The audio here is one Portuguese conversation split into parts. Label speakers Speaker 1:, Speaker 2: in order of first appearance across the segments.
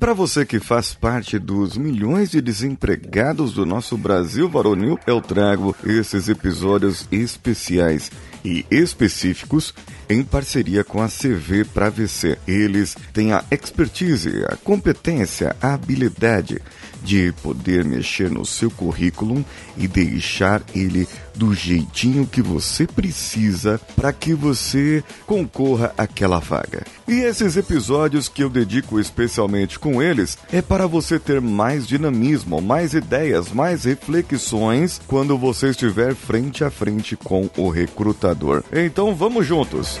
Speaker 1: Para você que faz parte dos milhões de desempregados do nosso Brasil varonil, eu trago esses episódios especiais e específicos em parceria com a CV para VC. Eles têm a expertise, a competência, a habilidade de poder mexer no seu currículo e deixar ele do jeitinho que você precisa para que você concorra àquela vaga. E esses episódios que eu dedico especialmente com eles é para você ter mais dinamismo, mais ideias, mais reflexões quando você estiver frente a frente com o recrutador. Então vamos juntos!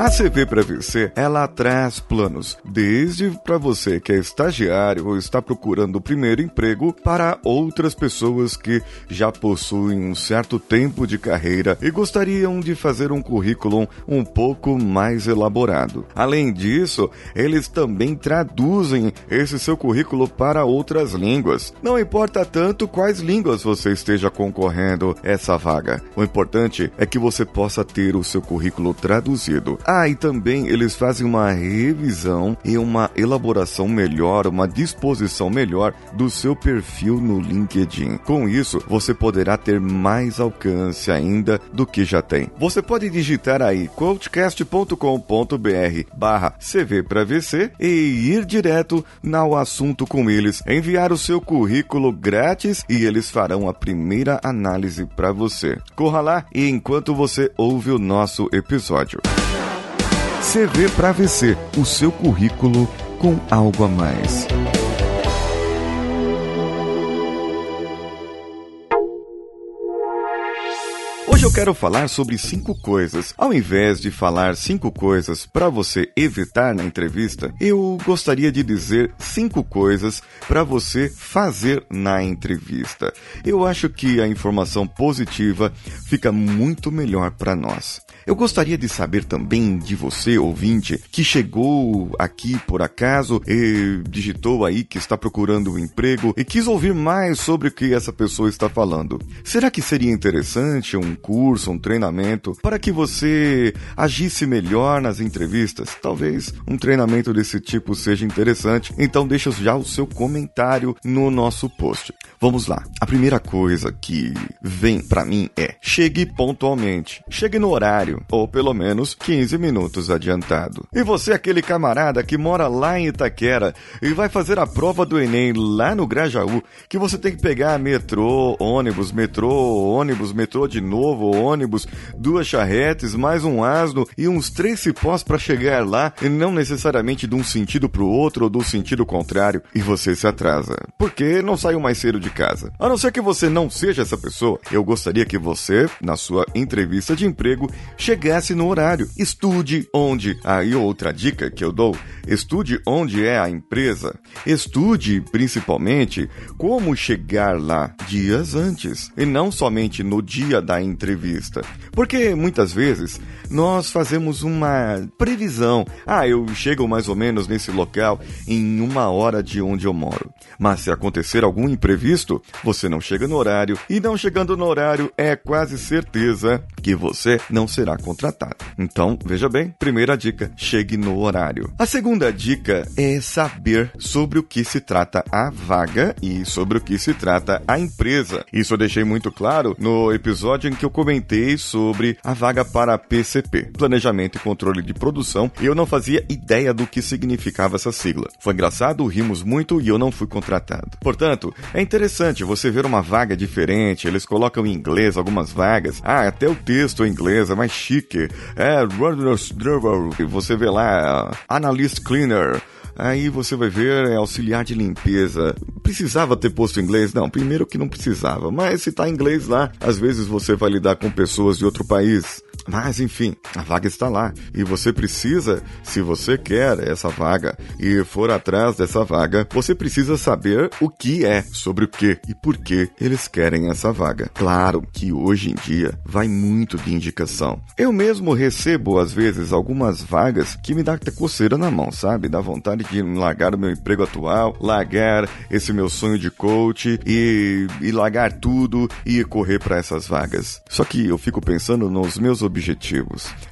Speaker 1: A CV para VC, ela traz planos, desde para você que é estagiário ou está procurando o primeiro emprego, para outras pessoas que já possuem um certo tempo de carreira e gostariam de fazer um currículo um pouco mais elaborado. Além disso, eles também traduzem esse seu currículo para outras línguas. Não importa tanto quais línguas você esteja concorrendo essa vaga. O importante é que você possa ter o seu currículo traduzido. Ah, e também eles fazem uma revisão e uma elaboração melhor, uma disposição melhor do seu perfil no LinkedIn. Com isso, você poderá ter mais alcance ainda do que já tem. Você pode digitar aí coachcast.com.br barra CV para VC e ir direto ao assunto com eles, enviar o seu currículo grátis e eles farão a primeira análise para você. Corra lá e enquanto você ouve o nosso episódio. CV para VC, o seu currículo com algo a mais. Hoje eu quero falar sobre cinco coisas. Ao invés de falar cinco coisas para você evitar na entrevista, eu gostaria de dizer cinco coisas para você fazer na entrevista. Eu acho que a informação positiva fica muito melhor para nós. Eu gostaria de saber também de você, ouvinte, que chegou aqui por acaso e digitou aí que está procurando um emprego e quis ouvir mais sobre o que essa pessoa está falando. Será que seria interessante um curso, um treinamento para que você agisse melhor nas entrevistas? Talvez um treinamento desse tipo seja interessante. Então deixa já o seu comentário no nosso post. Vamos lá. A primeira coisa que vem para mim é: chegue pontualmente. Chegue no horário, ou pelo menos 15 minutos adiantado. E você, aquele camarada que mora lá em Itaquera e vai fazer a prova do Enem lá no Grajaú, que você tem que pegar metrô, ônibus, metrô, ônibus, metrô de novo, ônibus, duas charretes, mais um asno e uns três cipós para chegar lá, e não necessariamente de um sentido pro outro ou do sentido contrário, e você se atrasa. Porque não saiu mais cedo de casa. A não ser que você não seja essa pessoa, eu gostaria que você, na sua entrevista de emprego, chegasse no horário. Estude onde. Aí outra dica que eu dou: estude onde é a empresa. Estude principalmente como chegar lá dias antes e não somente no dia da entrevista. Porque muitas vezes nós fazemos uma previsão. Ah, eu chego mais ou menos nesse local em uma hora de onde eu moro. Mas se acontecer algum imprevisto, você não chega no horário e não chegando no horário é quase certeza que você não será contratado. Então, veja bem, primeira dica, chegue no horário. A segunda dica é saber sobre o que se trata a vaga e sobre o que se trata a empresa. Isso eu deixei muito claro no episódio em que eu comentei sobre a vaga para PCP, Planejamento e Controle de Produção, e eu não fazia ideia do que significava essa sigla. Foi engraçado, rimos muito e eu não fui contratado. Portanto, é interessante você ver uma vaga diferente, eles colocam em inglês algumas vagas. Ah, até o texto em inglês é mais chique. É, você vê lá, Analyst Cleaner. Aí você vai ver é auxiliar de limpeza. Precisava ter posto inglês? Não, primeiro que não precisava. Mas se tá em inglês lá, às vezes você vai lidar com pessoas de outro país. Mas enfim, a vaga está lá e você precisa, se você quer essa vaga e for atrás dessa vaga, você precisa saber o que é, sobre o que e por que eles querem essa vaga. Claro que hoje em dia vai muito de indicação. Eu mesmo recebo às vezes algumas vagas que me dá até coceira na mão, sabe? Dá vontade de largar o meu emprego atual, largar esse meu sonho de coach e, e largar tudo e correr para essas vagas. Só que eu fico pensando nos meus objetivos.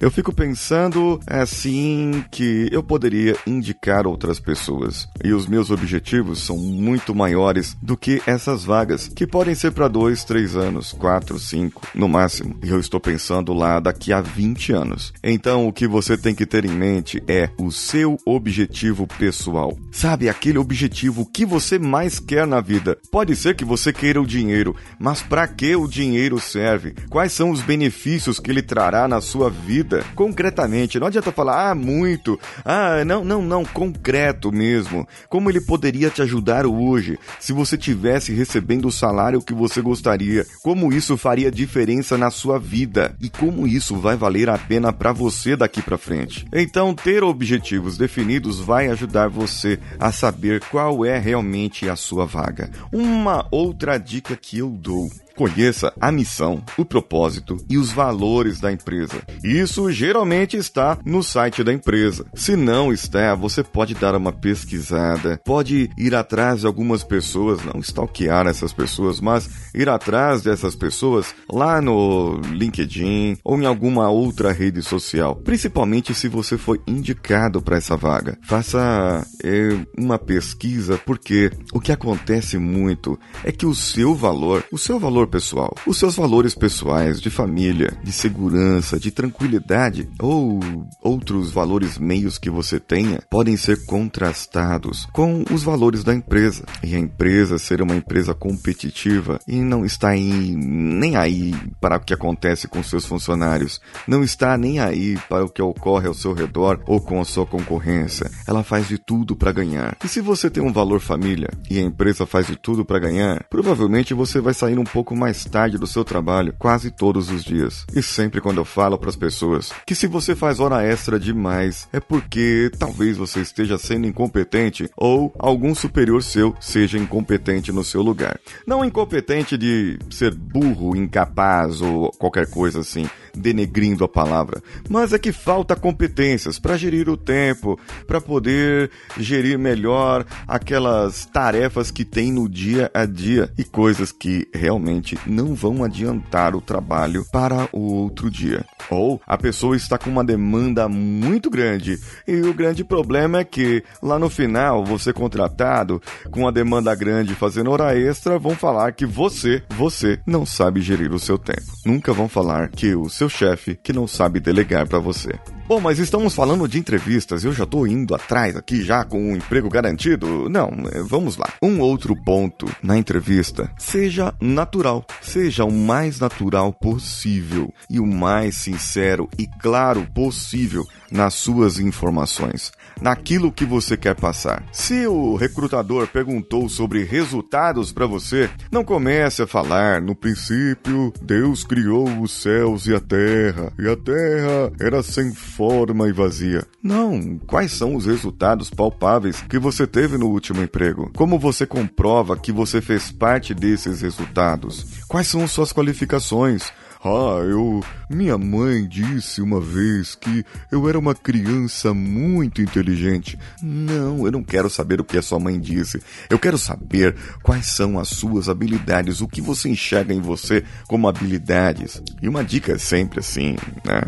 Speaker 1: Eu fico pensando assim que eu poderia indicar outras pessoas. E os meus objetivos são muito maiores do que essas vagas, que podem ser para dois, três anos, quatro, cinco, no máximo. E eu estou pensando lá daqui a 20 anos. Então o que você tem que ter em mente é o seu objetivo pessoal. Sabe, aquele objetivo que você mais quer na vida. Pode ser que você queira o dinheiro, mas para que o dinheiro serve? Quais são os benefícios que ele trará na sua vida? Concretamente, não adianta falar, ah, muito, ah, não, não, não, concreto mesmo. Como ele poderia te ajudar hoje se você tivesse recebendo o salário que você gostaria? Como isso faria diferença na sua vida? E como isso vai valer a pena para você daqui para frente? Então, ter objetivos definidos vai ajudar você a saber qual é realmente a sua vaga. Uma outra dica que eu dou Conheça a missão, o propósito e os valores da empresa. Isso geralmente está no site da empresa. Se não está, você pode dar uma pesquisada, pode ir atrás de algumas pessoas, não stalkear essas pessoas, mas ir atrás dessas pessoas lá no LinkedIn ou em alguma outra rede social, principalmente se você foi indicado para essa vaga. Faça é, uma pesquisa, porque o que acontece muito é que o seu valor, o seu valor valor pessoal. Os seus valores pessoais de família, de segurança, de tranquilidade ou outros valores meios que você tenha podem ser contrastados com os valores da empresa. E a empresa ser uma empresa competitiva e não está nem aí para o que acontece com seus funcionários, não está nem aí para o que ocorre ao seu redor ou com a sua concorrência. Ela faz de tudo para ganhar. E se você tem um valor família e a empresa faz de tudo para ganhar, provavelmente você vai sair um pouco mais tarde do seu trabalho quase todos os dias. E sempre quando eu falo para as pessoas que se você faz hora extra demais é porque talvez você esteja sendo incompetente ou algum superior seu seja incompetente no seu lugar. Não incompetente de ser burro, incapaz ou qualquer coisa assim, denegrindo a palavra, mas é que falta competências para gerir o tempo, para poder gerir melhor aquelas tarefas que tem no dia a dia e coisas que realmente não vão adiantar o trabalho para o outro dia. Ou a pessoa está com uma demanda muito grande e o grande problema é que lá no final você contratado com a demanda grande fazendo hora extra vão falar que você, você não sabe gerir o seu tempo. Nunca vão falar que o seu chefe que não sabe delegar para você. Bom, mas estamos falando de entrevistas, eu já estou indo atrás aqui já com um emprego garantido? Não, é, vamos lá. Um outro ponto na entrevista, seja natural, seja o mais natural possível e o mais sincero e claro possível nas suas informações, naquilo que você quer passar. Se o recrutador perguntou sobre resultados para você, não comece a falar no princípio Deus criou os céus e a terra, e a terra era sem forma e vazia. Não, quais são os resultados palpáveis que você teve no último emprego? Como você comprova que você fez parte desses resultados? Quais são suas qualificações? Ah, eu. Minha mãe disse uma vez que eu era uma criança muito inteligente. Não, eu não quero saber o que a sua mãe disse. Eu quero saber quais são as suas habilidades, o que você enxerga em você como habilidades. E uma dica é sempre assim, né?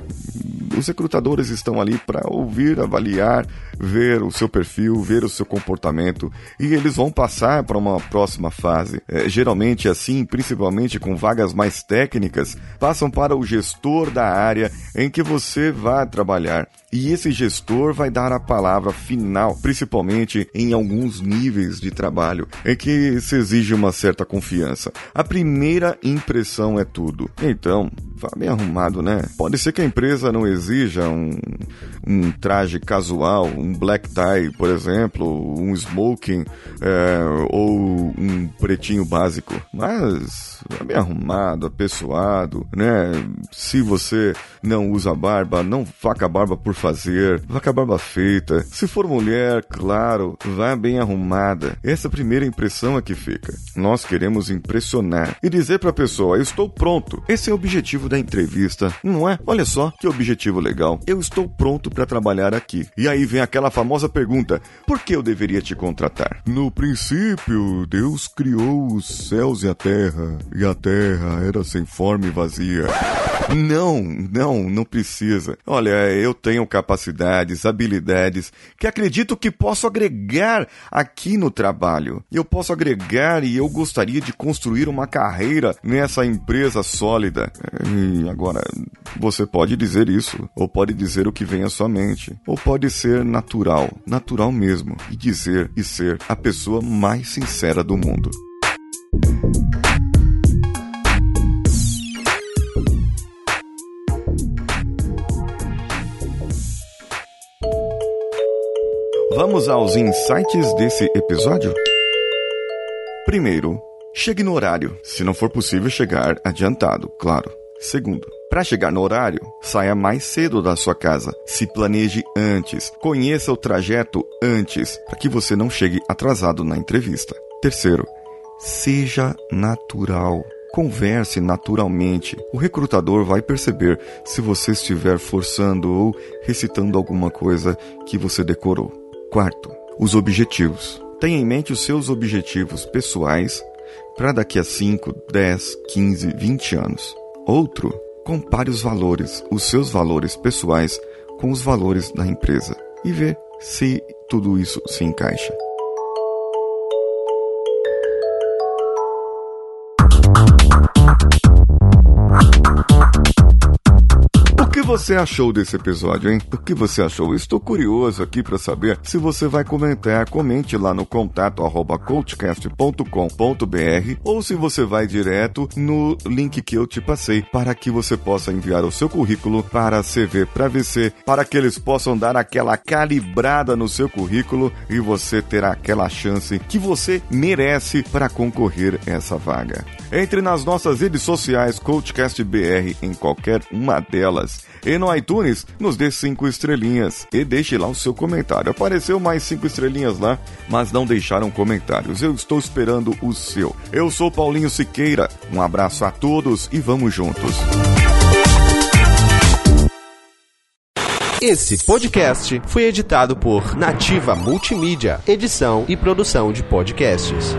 Speaker 1: Os recrutadores estão ali para ouvir, avaliar, ver o seu perfil, ver o seu comportamento e eles vão passar para uma próxima fase. É, geralmente assim, principalmente com vagas mais técnicas, passam para o gestor da área em que você vai trabalhar. E esse gestor vai dar a palavra final, principalmente em alguns níveis de trabalho em que se exige uma certa confiança. A primeira impressão é tudo. Então, vá bem arrumado, né? Pode ser que a empresa não exija um, um traje casual, um black tie, por exemplo, um smoking é, ou um pretinho básico, mas vá bem arrumado, apessoado, né? Se você não usa barba, não com a barba por fazer, vá com a barba feita. Se for mulher, claro, vá bem arrumada. Essa primeira impressão é que fica. Nós queremos impressionar e dizer para a pessoa: eu estou pronto. Esse é o objetivo da entrevista, não é? Olha só que objetivo legal. Eu estou pronto para trabalhar aqui. E aí vem aquela famosa pergunta: por que eu deveria te contratar? No princípio, Deus criou os céus e a terra, e a terra era sem forma e vazia. Não, não, não precisa. Olha, eu tenho capacidades, habilidades que acredito que posso agregar aqui no trabalho. Eu posso agregar e eu gostaria de construir uma carreira nessa empresa sólida. E agora, você pode dizer isso, ou pode dizer o que vem à sua mente, ou pode ser natural, natural mesmo, e dizer e ser a pessoa mais sincera do mundo. Vamos aos insights desse episódio? Primeiro, chegue no horário, se não for possível chegar adiantado, claro. Segundo, para chegar no horário, saia mais cedo da sua casa. Se planeje antes, conheça o trajeto antes, para que você não chegue atrasado na entrevista. Terceiro, seja natural. Converse naturalmente. O recrutador vai perceber se você estiver forçando ou recitando alguma coisa que você decorou. Quarto, os objetivos. Tenha em mente os seus objetivos pessoais para daqui a 5, 10, 15, 20 anos. Outro, compare os valores, os seus valores pessoais com os valores da empresa e vê se tudo isso se encaixa. Você achou desse episódio, hein? O que você achou? Estou curioso aqui para saber se você vai comentar. Comente lá no contato arroba coachcast.com.br ou se você vai direto no link que eu te passei para que você possa enviar o seu currículo para a CV para VC, para que eles possam dar aquela calibrada no seu currículo e você terá aquela chance que você merece para concorrer essa vaga. Entre nas nossas redes sociais Coachcast BR em qualquer uma delas. E no iTunes, nos dê cinco estrelinhas e deixe lá o seu comentário. Apareceu mais cinco estrelinhas lá, mas não deixaram comentários. Eu estou esperando o seu. Eu sou Paulinho Siqueira. Um abraço a todos e vamos juntos.
Speaker 2: Esse podcast foi editado por Nativa Multimídia, edição e produção de podcasts.